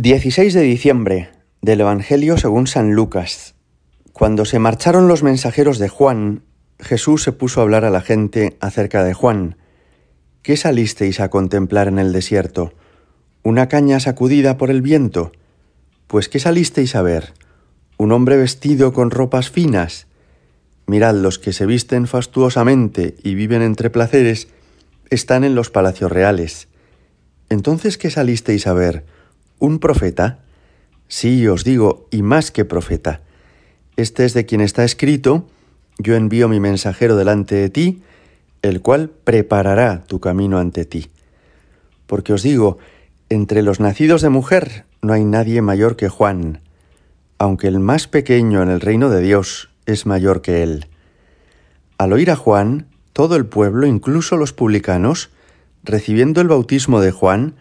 16 de diciembre del Evangelio según San Lucas. Cuando se marcharon los mensajeros de Juan, Jesús se puso a hablar a la gente acerca de Juan. ¿Qué salisteis a contemplar en el desierto? ¿Una caña sacudida por el viento? Pues ¿qué salisteis a ver? ¿Un hombre vestido con ropas finas? Mirad, los que se visten fastuosamente y viven entre placeres, están en los palacios reales. Entonces, ¿qué salisteis a ver? ¿Un profeta? Sí, os digo, y más que profeta. Este es de quien está escrito, yo envío mi mensajero delante de ti, el cual preparará tu camino ante ti. Porque os digo, entre los nacidos de mujer no hay nadie mayor que Juan, aunque el más pequeño en el reino de Dios es mayor que él. Al oír a Juan, todo el pueblo, incluso los publicanos, recibiendo el bautismo de Juan,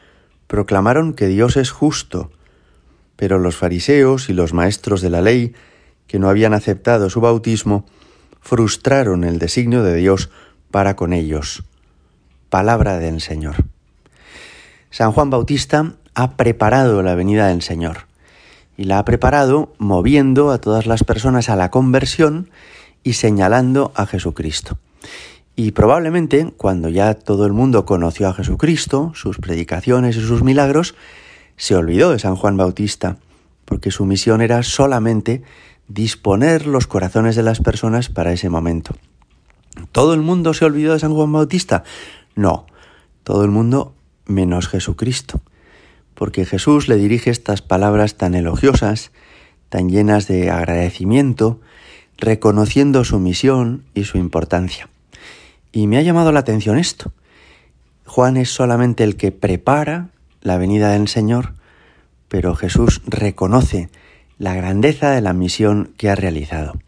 proclamaron que Dios es justo. Pero los fariseos y los maestros de la ley, que no habían aceptado su bautismo, frustraron el designio de Dios para con ellos. Palabra del Señor. San Juan Bautista ha preparado la venida del Señor y la ha preparado moviendo a todas las personas a la conversión y señalando a Jesucristo. Y probablemente cuando ya todo el mundo conoció a Jesucristo, sus predicaciones y sus milagros, se olvidó de San Juan Bautista, porque su misión era solamente disponer los corazones de las personas para ese momento. ¿Todo el mundo se olvidó de San Juan Bautista? No, todo el mundo menos Jesucristo, porque Jesús le dirige estas palabras tan elogiosas, tan llenas de agradecimiento, reconociendo su misión y su importancia. Y me ha llamado la atención esto. Juan es solamente el que prepara la venida del Señor, pero Jesús reconoce la grandeza de la misión que ha realizado.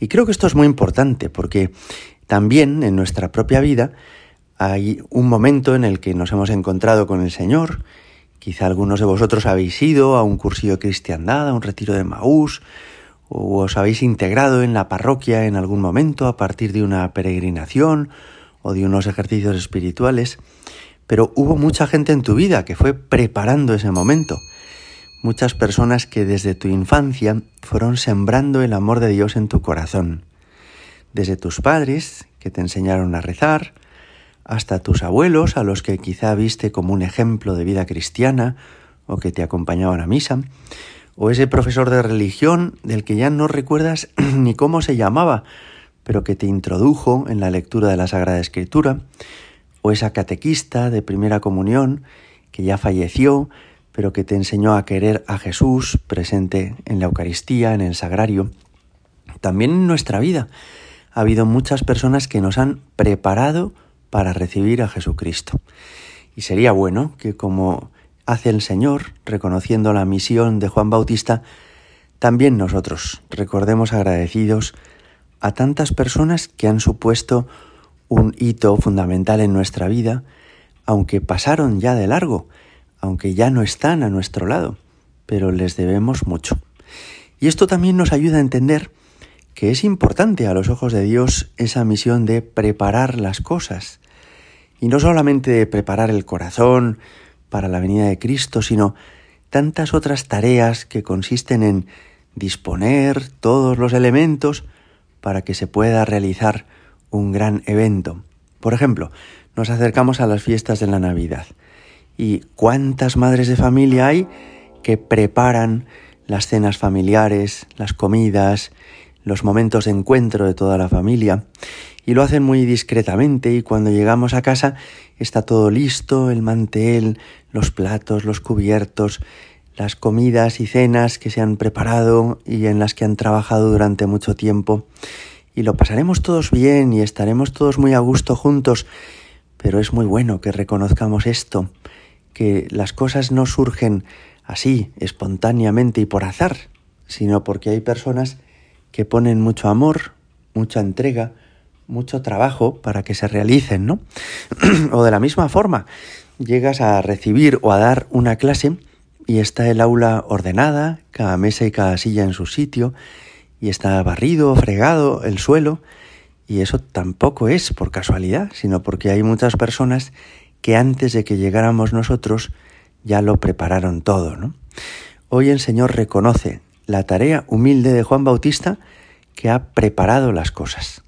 Y creo que esto es muy importante porque también en nuestra propia vida hay un momento en el que nos hemos encontrado con el Señor. Quizá algunos de vosotros habéis ido a un cursillo de cristiandad, a un retiro de Maús, o os habéis integrado en la parroquia en algún momento a partir de una peregrinación o de unos ejercicios espirituales. Pero hubo mucha gente en tu vida que fue preparando ese momento. Muchas personas que desde tu infancia fueron sembrando el amor de Dios en tu corazón. Desde tus padres, que te enseñaron a rezar, hasta tus abuelos, a los que quizá viste como un ejemplo de vida cristiana o que te acompañaban a misa, o ese profesor de religión del que ya no recuerdas ni cómo se llamaba, pero que te introdujo en la lectura de la Sagrada Escritura, o esa catequista de primera comunión que ya falleció, pero que te enseñó a querer a Jesús presente en la Eucaristía, en el sagrario. También en nuestra vida ha habido muchas personas que nos han preparado para recibir a Jesucristo. Y sería bueno que como hace el Señor, reconociendo la misión de Juan Bautista, también nosotros recordemos agradecidos a tantas personas que han supuesto un hito fundamental en nuestra vida, aunque pasaron ya de largo, aunque ya no están a nuestro lado, pero les debemos mucho. Y esto también nos ayuda a entender que es importante a los ojos de Dios esa misión de preparar las cosas, y no solamente de preparar el corazón, para la venida de Cristo, sino tantas otras tareas que consisten en disponer todos los elementos para que se pueda realizar un gran evento. Por ejemplo, nos acercamos a las fiestas de la Navidad y cuántas madres de familia hay que preparan las cenas familiares, las comidas, los momentos de encuentro de toda la familia y lo hacen muy discretamente y cuando llegamos a casa está todo listo, el mantel, los platos, los cubiertos, las comidas y cenas que se han preparado y en las que han trabajado durante mucho tiempo. Y lo pasaremos todos bien y estaremos todos muy a gusto juntos, pero es muy bueno que reconozcamos esto, que las cosas no surgen así, espontáneamente y por azar, sino porque hay personas que ponen mucho amor, mucha entrega, mucho trabajo para que se realicen, ¿no? o de la misma forma, llegas a recibir o a dar una clase y está el aula ordenada, cada mesa y cada silla en su sitio, y está barrido, fregado el suelo, y eso tampoco es por casualidad, sino porque hay muchas personas que antes de que llegáramos nosotros ya lo prepararon todo, ¿no? Hoy el Señor reconoce la tarea humilde de Juan Bautista que ha preparado las cosas.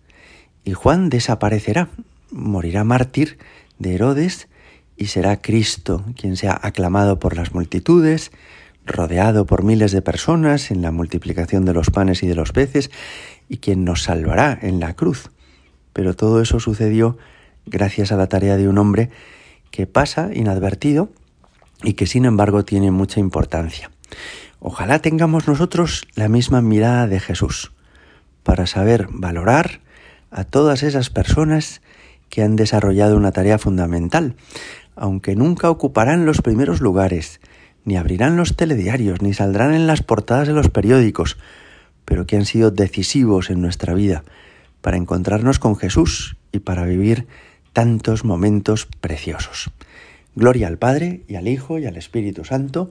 Y Juan desaparecerá, morirá mártir de Herodes y será Cristo quien sea aclamado por las multitudes, rodeado por miles de personas en la multiplicación de los panes y de los peces, y quien nos salvará en la cruz. Pero todo eso sucedió gracias a la tarea de un hombre que pasa inadvertido y que sin embargo tiene mucha importancia. Ojalá tengamos nosotros la misma mirada de Jesús para saber valorar a todas esas personas que han desarrollado una tarea fundamental, aunque nunca ocuparán los primeros lugares, ni abrirán los telediarios, ni saldrán en las portadas de los periódicos, pero que han sido decisivos en nuestra vida para encontrarnos con Jesús y para vivir tantos momentos preciosos. Gloria al Padre y al Hijo y al Espíritu Santo,